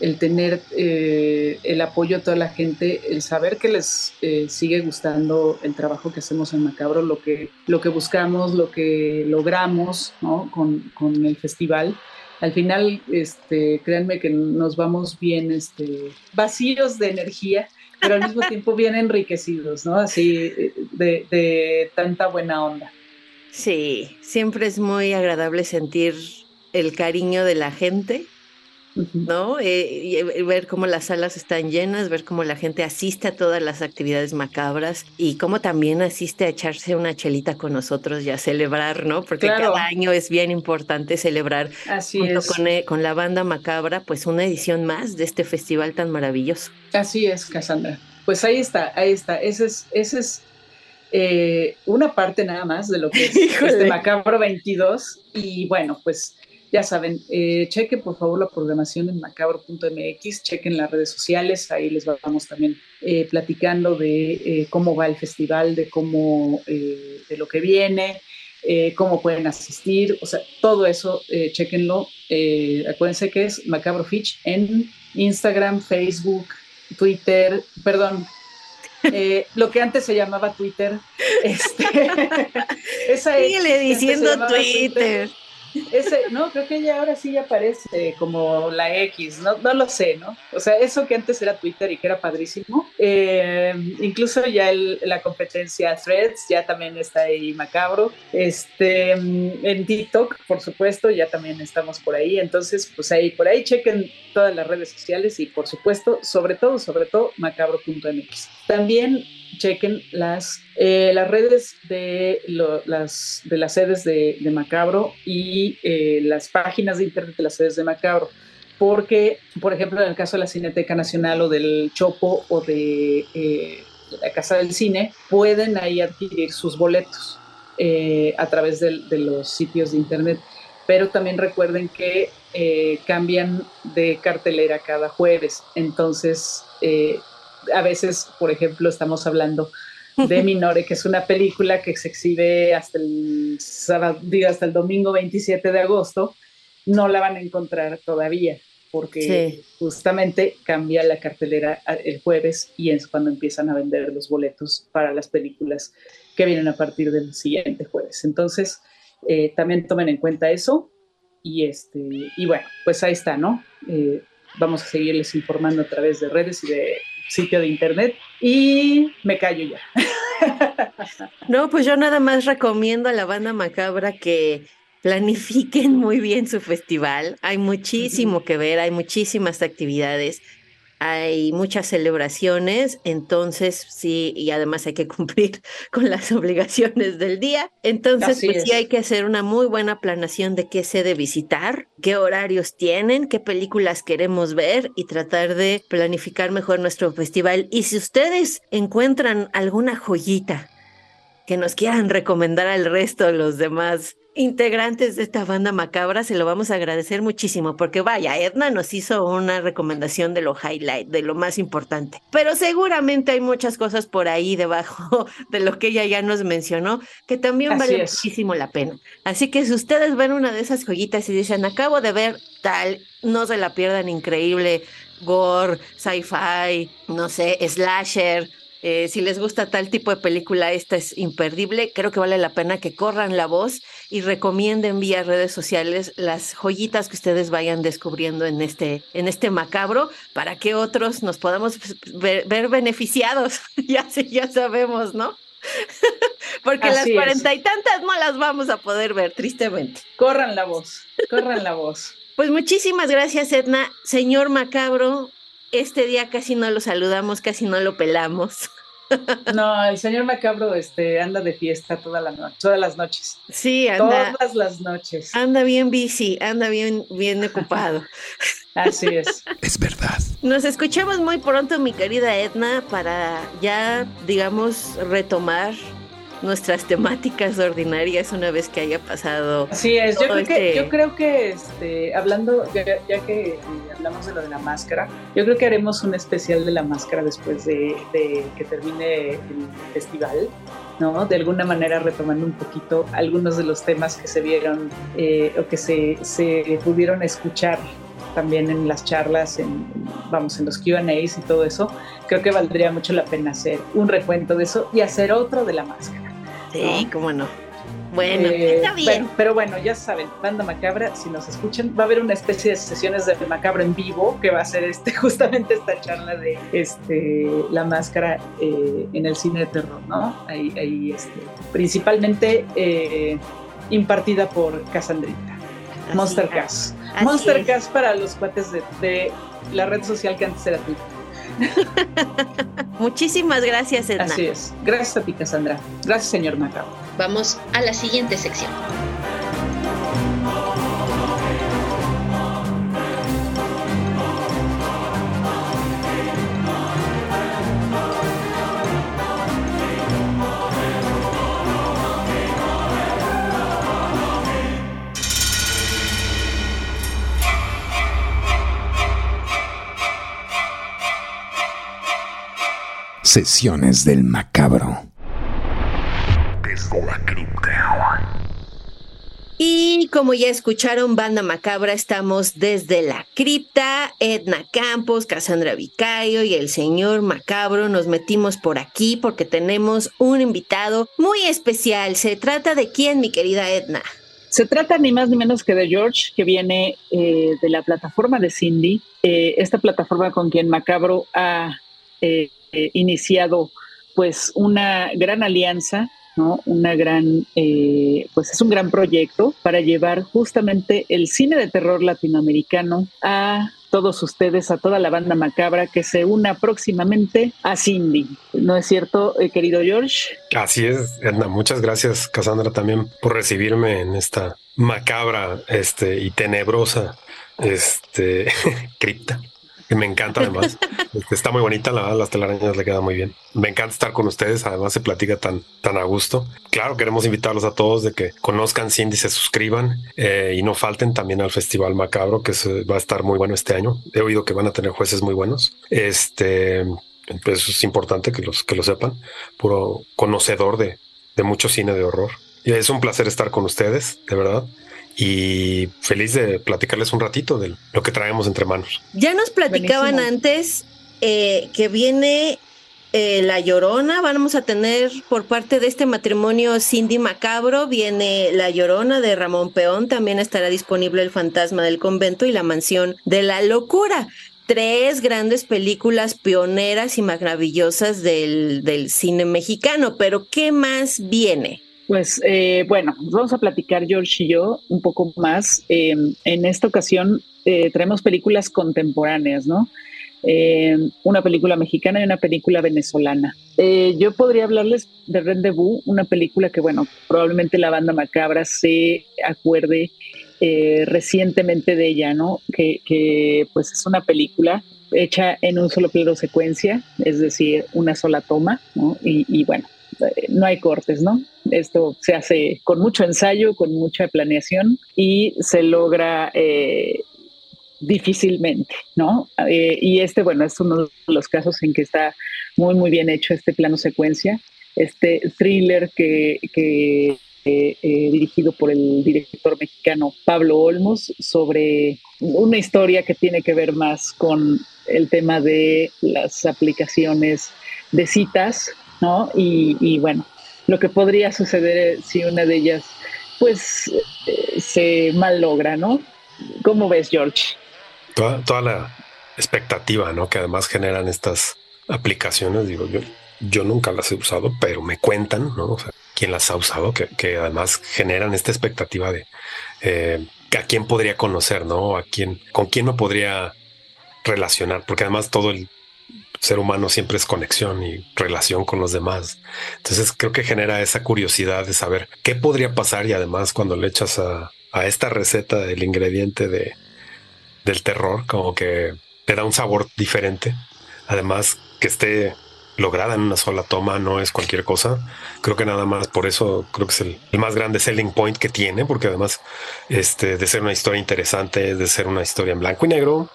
Speaker 2: el tener eh, el apoyo de toda la gente, el saber que les eh, sigue gustando el trabajo que hacemos en Macabro, lo que, lo que buscamos, lo que logramos con, con, el festival. Al final, este, créanme que nos vamos bien este, vacíos de energía, pero al mismo [laughs] tiempo bien enriquecidos, ¿no? Así de, de tanta buena onda.
Speaker 1: Sí, siempre es muy agradable sentir el cariño de la gente ¿no? Eh, eh, ver cómo las salas están llenas, ver cómo la gente asiste a todas las actividades macabras y cómo también asiste a echarse una chelita con nosotros y a celebrar, ¿no? Porque cada año es bien importante celebrar
Speaker 2: Así
Speaker 1: junto Con, eh, con, la banda macabra, pues una edición más de este festival tan maravilloso.
Speaker 2: Así es, Cassandra. Pues ahí está, ahí está. Ese es, ese es una parte nada más de lo que es [laughs] este Macabro 22. Y bueno, pues ya saben, eh, chequen por favor la programación en macabro.mx, chequen las redes sociales, ahí les vamos también eh, platicando de eh, cómo va el festival, de cómo, eh, de lo que viene, cómo pueden asistir, o sea, todo eso, chequenlo. acuérdense que es Macabro Fitch en Instagram, Facebook, Twitter, perdón, [laughs] lo que antes se llamaba Twitter. Este, [laughs]
Speaker 1: esa Síguele diciendo Twitter.
Speaker 2: Ese, no, creo que ya ahora sí ya aparece como la X, no, no lo sé, ¿no? O sea, eso que antes era Twitter y que era padrísimo, eh, incluso ya la competencia Threads ya también está ahí macabro. Este, en TikTok, por supuesto, ya también estamos por ahí. Entonces, pues ahí, por ahí chequen todas las redes sociales y por supuesto, sobre todo, sobre todo, macabro.mx. También chequen las, eh, las redes de, las, de las sedes de, Macabro y eh, las páginas de internet de las sedes de Macabro. Porque, por ejemplo, en el caso de la Cineteca Nacional o del Chopo o de, eh, la Casa del Cine, pueden ahí adquirir sus boletos a través de, de, los sitios de internet. Pero también recuerden que cambian de cartelera cada jueves. Entonces, a veces, por ejemplo, estamos hablando de [laughs] Minore, que es una película que se exhibe hasta el, hasta el domingo 27 de agosto, no la van a encontrar todavía, porque justamente cambia la cartelera el jueves y es cuando empiezan a vender los boletos para las películas que vienen a partir del siguiente jueves. Entonces, eh, también tomen en cuenta eso. Y, este, y bueno, pues ahí está, ¿no? Eh, vamos a seguirles informando a través de redes y de sitio de internet y me callo ya. [laughs]
Speaker 1: No, pues yo nada más recomiendo a la banda macabra que planifiquen muy bien su festival. Hay muchísimo que ver, hay muchísimas actividades hay muchas celebraciones, entonces sí, y además hay que [laughs] cumplir con las obligaciones del día. Entonces, pues sí hay que hacer una muy buena planación de qué se de visitar, qué horarios tienen, qué películas queremos ver y tratar de planificar mejor nuestro festival. Y si ustedes encuentran alguna joyita que nos quieran recomendar al resto de los demás integrantes de esta banda macabra, se lo vamos a agradecer muchísimo, porque vaya, Edna nos hizo una recomendación de lo highlight, de lo más importante, pero seguramente hay muchas cosas por ahí debajo [laughs] de lo que ella ya nos mencionó, que también vale muchísimo la pena. Así que si ustedes ven una de esas joyitas y dicen, acabo de ver tal, no se la pierdan, increíble, gore, sci-fi, no sé, slasher, eh, si les gusta tal tipo de película, esta es imperdible. Creo que vale la pena que corran la voz y recomienden vía redes sociales las joyitas que ustedes vayan descubriendo en este, en este macabro para que otros nos podamos ver, beneficiados. [laughs] ya, ya sabemos, ¿no? [laughs] Porque las cuarenta y tantas no las vamos a poder ver, tristemente.
Speaker 2: Corran la voz, corran la voz. [laughs]
Speaker 1: Pues muchísimas gracias, Edna. Señor Macabro, este día casi no lo saludamos, casi no lo pelamos.
Speaker 2: No, el señor Macabro este, anda de fiesta toda la noche, todas las noches.
Speaker 1: Sí, anda.
Speaker 2: Todas las noches.
Speaker 1: Anda bien bici, anda bien, bien ocupado.
Speaker 2: Así es. [laughs]
Speaker 3: Es verdad.
Speaker 1: Nos escuchamos muy pronto, mi querida Edna, para ya, digamos, retomar nuestras temáticas ordinarias una vez que haya pasado.
Speaker 2: Así es, yo creo, que, este yo creo que este, hablando, ya, que eh, hablamos de lo de la máscara, yo creo que haremos un especial de la máscara después de, que termine el festival. ¿no? De alguna manera retomando un poquito algunos de los temas que se vieron eh, o que se, se pudieron escuchar también en las charlas, en, vamos, en los QAs y todo eso, creo que valdría mucho la pena hacer un recuento de eso y hacer otro de la máscara.
Speaker 1: Sí, cómo no. Bueno, eh, está bien.
Speaker 2: Pero, bueno, ya saben, Banda Macabra, si nos escuchan, va a haber una especie de sesiones de Macabra en vivo que va a ser este, [laughs] justamente esta charla de este, la máscara eh, en el cine de terror, ¿no? Ahí, ahí este, principalmente eh, impartida por Casandrita. Monster Cast. Monster Cast para los cuates de, la red social que antes era Twitter. [laughs]
Speaker 1: Muchísimas gracias, Edna.
Speaker 2: Así es. Gracias a ti, Cassandra. Gracias, señor Macao.
Speaker 4: Vamos a la siguiente sección.
Speaker 3: Sesiones del Macabro. Desde la cripta.
Speaker 1: Y como ya escucharon, Banda Macabra, estamos desde la cripta. Edna Campos, Cassandra Vicario y el señor Macabro nos metimos por aquí porque tenemos un invitado muy especial. ¿Se trata de quién, mi querida Edna?
Speaker 2: Se trata ni más ni menos que de George, que viene eh, de la plataforma de Cindy, eh, esta plataforma con quien Macabro ha eh, eh, iniciado pues una gran alianza, ¿no? Una gran, eh, pues es un gran proyecto para llevar justamente el cine de terror latinoamericano a todos ustedes, a toda la banda macabra que se una próximamente a Cindy. ¿No es cierto, eh, querido George?
Speaker 5: Así es, Edna. Muchas gracias, Cassandra, también por recibirme en esta macabra este, y tenebrosa este, [laughs] cripta me encanta además. [laughs] Este, está muy bonita, la las telarañas le queda muy bien. Me encanta estar con ustedes, además se platica tan, tan a gusto. Claro, queremos invitarlos a todos de que conozcan Cindy, se suscriban eh, y no falten también al Festival Macabro, que va a estar muy bueno este año. He oído que van a tener jueces muy buenos. Este, pues es importante que los que lo sepan. Puro conocedor de, de mucho cine de horror. Y es un placer estar con ustedes, de verdad y feliz de platicarles un ratito de lo que traemos entre manos.
Speaker 1: Ya nos platicaban antes eh, que viene eh, La Llorona, vamos a tener por parte de este matrimonio Cindy Macabro, viene La Llorona de Ramón Peón, también estará disponible El Fantasma del Convento y La Mansión de la Locura. Tres grandes películas pioneras y maravillosas del, del cine mexicano, pero ¿qué más viene?
Speaker 2: Pues eh, bueno, vamos a platicar George y yo un poco más. Em, en esta ocasión eh, traemos películas contemporáneas, ¿no? Em, una película mexicana y una película venezolana. Eh, yo podría hablarles de Rendezvous, una película que, bueno, probablemente la banda macabra se acuerde recientemente de ella, ¿no? Que, que, pues es una película hecha en un solo plano secuencia, es decir, una sola toma, ¿no? Y, y bueno, no hay cortes, ¿no? Esto se hace con mucho ensayo, con mucha planeación y se logra eh, difícilmente, ¿no? Eh, y este, bueno, es uno de los casos en que está muy, muy bien hecho este plano secuencia, este thriller que, eh, dirigido por el director mexicano Pablo Olmos sobre una historia que tiene que ver más con el tema de las aplicaciones de citas, ¿no? Y, bueno, lo que podría suceder si una de ellas, pues, eh, se mal logra, ¿no? ¿Cómo ves, George?
Speaker 5: Toda, la expectativa, ¿no? Que además generan estas aplicaciones, digo, yo, yo nunca las he usado, pero me cuentan, ¿no? O sea, quién las ha usado, que, además generan esta expectativa de eh, a quién podría conocer, ¿no? A quién, con quién me podría relacionar, porque además todo el ser humano siempre es conexión y relación con los demás. Entonces creo que genera esa curiosidad de saber qué podría pasar y además cuando le echas a, esta receta el ingrediente de, del terror, como que te da un sabor diferente. Además que esté lograda en una sola toma no es cualquier cosa. Creo que nada más por eso creo que es el, más grande selling point que tiene, porque además este, de ser una historia interesante, de ser una historia en blanco y negro,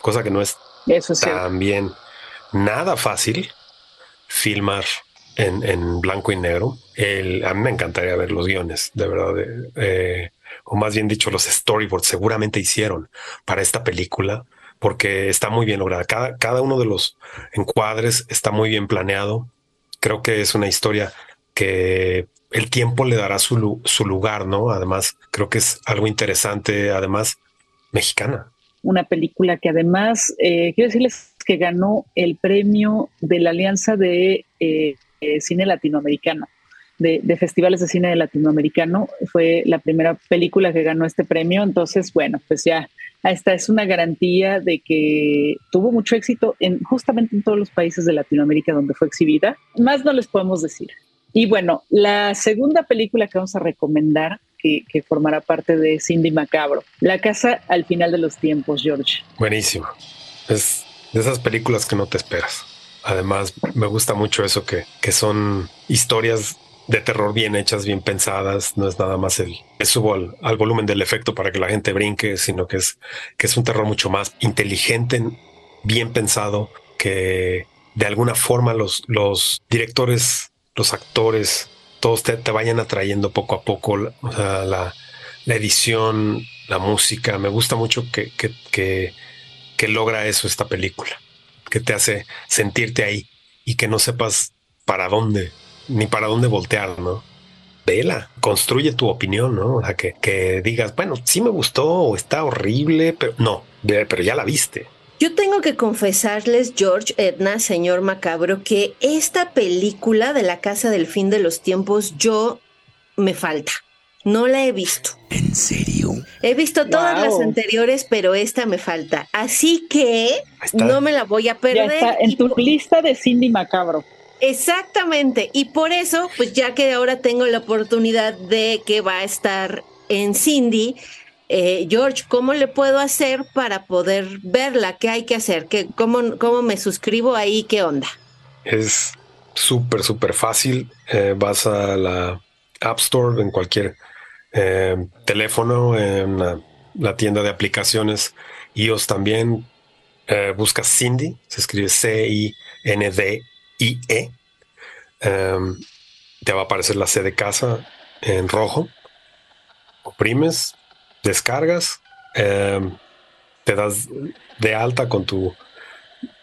Speaker 5: cosa que no es eso tan bien nada fácil filmar en, blanco y negro. El, a mí me encantaría ver los guiones, de verdad, eh, o más bien dicho, los storyboards seguramente hicieron para esta película porque está muy bien lograda. Cada, cada uno de los encuadres está muy bien planeado. Creo que es una historia que el tiempo le dará su, su lugar, ¿no? Además, creo que es algo interesante, además, mexicana.
Speaker 2: Una película que además, eh, quiero decirles que ganó el premio de la Alianza de eh, eh, Cine Latinoamericano. de, festivales de cine latinoamericano. Fue la primera película que ganó este premio. Entonces, bueno, pues ya esta es una garantía de que tuvo mucho éxito en justamente en todos los países de Latinoamérica donde fue exhibida. Más no les podemos decir. Y bueno, la segunda película que vamos a recomendar, que, que, formará parte de Cindy Macabro, La casa al final de los tiempos, George.
Speaker 5: Buenísimo. Es de esas películas que no te esperas. Además, me gusta mucho eso que, que son historias de terror bien hechas, bien pensadas. No es nada más el subo al, al, volumen del efecto para que la gente brinque, sino que es que es un terror mucho más inteligente, bien pensado, que de alguna forma los, los directores, los actores, todos te, te vayan atrayendo poco a poco la, la, la, edición, la música. Me gusta mucho que, que, que logra eso esta película, que te hace sentirte ahí y que no sepas para dónde ni para dónde voltear, ¿no? Vela, construye tu opinión, ¿no? O sea, que, que digas, bueno, sí me gustó o está horrible, pero no, pero ya la viste.
Speaker 1: Yo tengo que confesarles, George Edna, señor Macabro, que esta película de la Casa del Fin de los Tiempos, yo me falta. No la he visto.
Speaker 3: ¿En serio?
Speaker 1: He visto todas las anteriores, pero esta me falta. Así que no me la voy a perder.
Speaker 2: Ya está en tu lista de Cindy Macabro.
Speaker 1: Exactamente, y por eso, pues ya que ahora tengo la oportunidad de que va a estar en Cindy, eh, George, ¿cómo le puedo hacer para poder verla? ¿Qué hay que hacer? ¿Qué, cómo, ¿Cómo me suscribo ahí? ¿Qué onda?
Speaker 5: Es súper, súper fácil. Eh, vas a la App Store en cualquier eh, teléfono, en la, tienda de aplicaciones iOS también. buscas Cindy, se escribe C-I-N-D IE. Em, te va a aparecer la C de casa en rojo. Oprimes, descargas, em, te das de alta con tu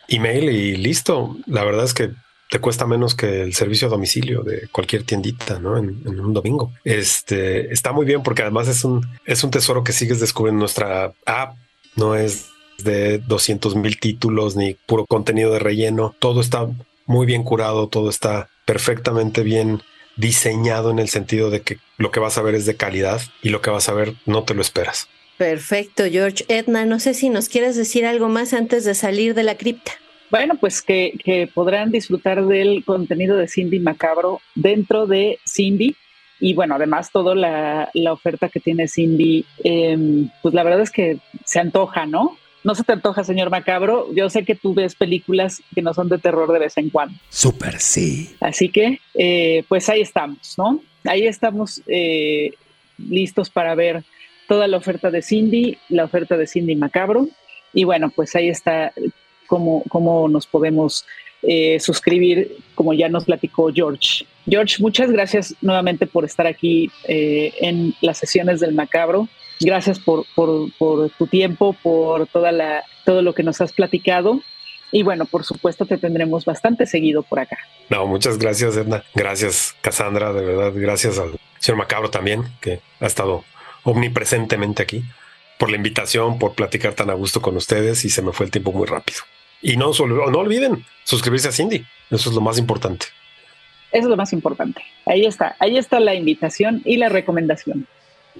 Speaker 5: email y listo. La verdad es que te cuesta menos que el servicio a domicilio de cualquier tiendita, ¿no? En, en, un domingo. Este está muy bien porque además es un, es un tesoro que sigues descubriendo nuestra app. No es de 200 mil títulos ni puro contenido de relleno. Todo está muy bien curado, todo está perfectamente bien diseñado en el sentido de que lo que vas a ver es de calidad y lo que vas a ver no te lo esperas.
Speaker 1: Perfecto, George. Edna, no sé si nos quieres decir algo más antes de salir de la cripta.
Speaker 2: Bueno, pues que, podrán disfrutar del contenido de Cindy Macabro dentro de Cindy. Y bueno, además toda la, oferta que tiene Cindy, em, pues la verdad es que se antoja, ¿no? no se te antoja, señor Macabro. Yo sé que tú ves películas que no son de terror de vez en cuando.
Speaker 3: Súper, sí.
Speaker 2: Así que, eh, pues ahí estamos, ¿no? Ahí estamos eh, listos para ver toda la oferta de Cindy, la oferta de Cindy Macabro. Y bueno, pues ahí está cómo, cómo nos podemos eh, suscribir, como ya nos platicó George. George, muchas gracias nuevamente por estar aquí en las sesiones del Macabro. Gracias por, tu tiempo, por toda la, todo lo que nos has platicado. Y bueno, por supuesto te tendremos bastante seguido por acá.
Speaker 5: No, muchas gracias, Edna. Gracias, Cassandra, de verdad. Gracias al señor Macabro también, que ha estado omnipresentemente aquí, por la invitación, por platicar tan a gusto con ustedes y se me fue el tiempo muy rápido. Y no, no olviden suscribirse a Cindy. Eso es lo más importante.
Speaker 2: Eso es lo más importante. Ahí está, ahí está la invitación y la recomendación.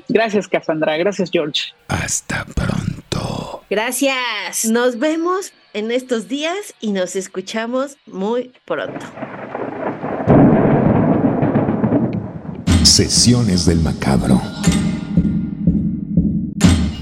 Speaker 2: Gracias, Cassandra. Gracias, George.
Speaker 3: Hasta pronto.
Speaker 1: Gracias. Nos vemos en estos días y nos escuchamos muy pronto.
Speaker 3: Sesiones del Macabro.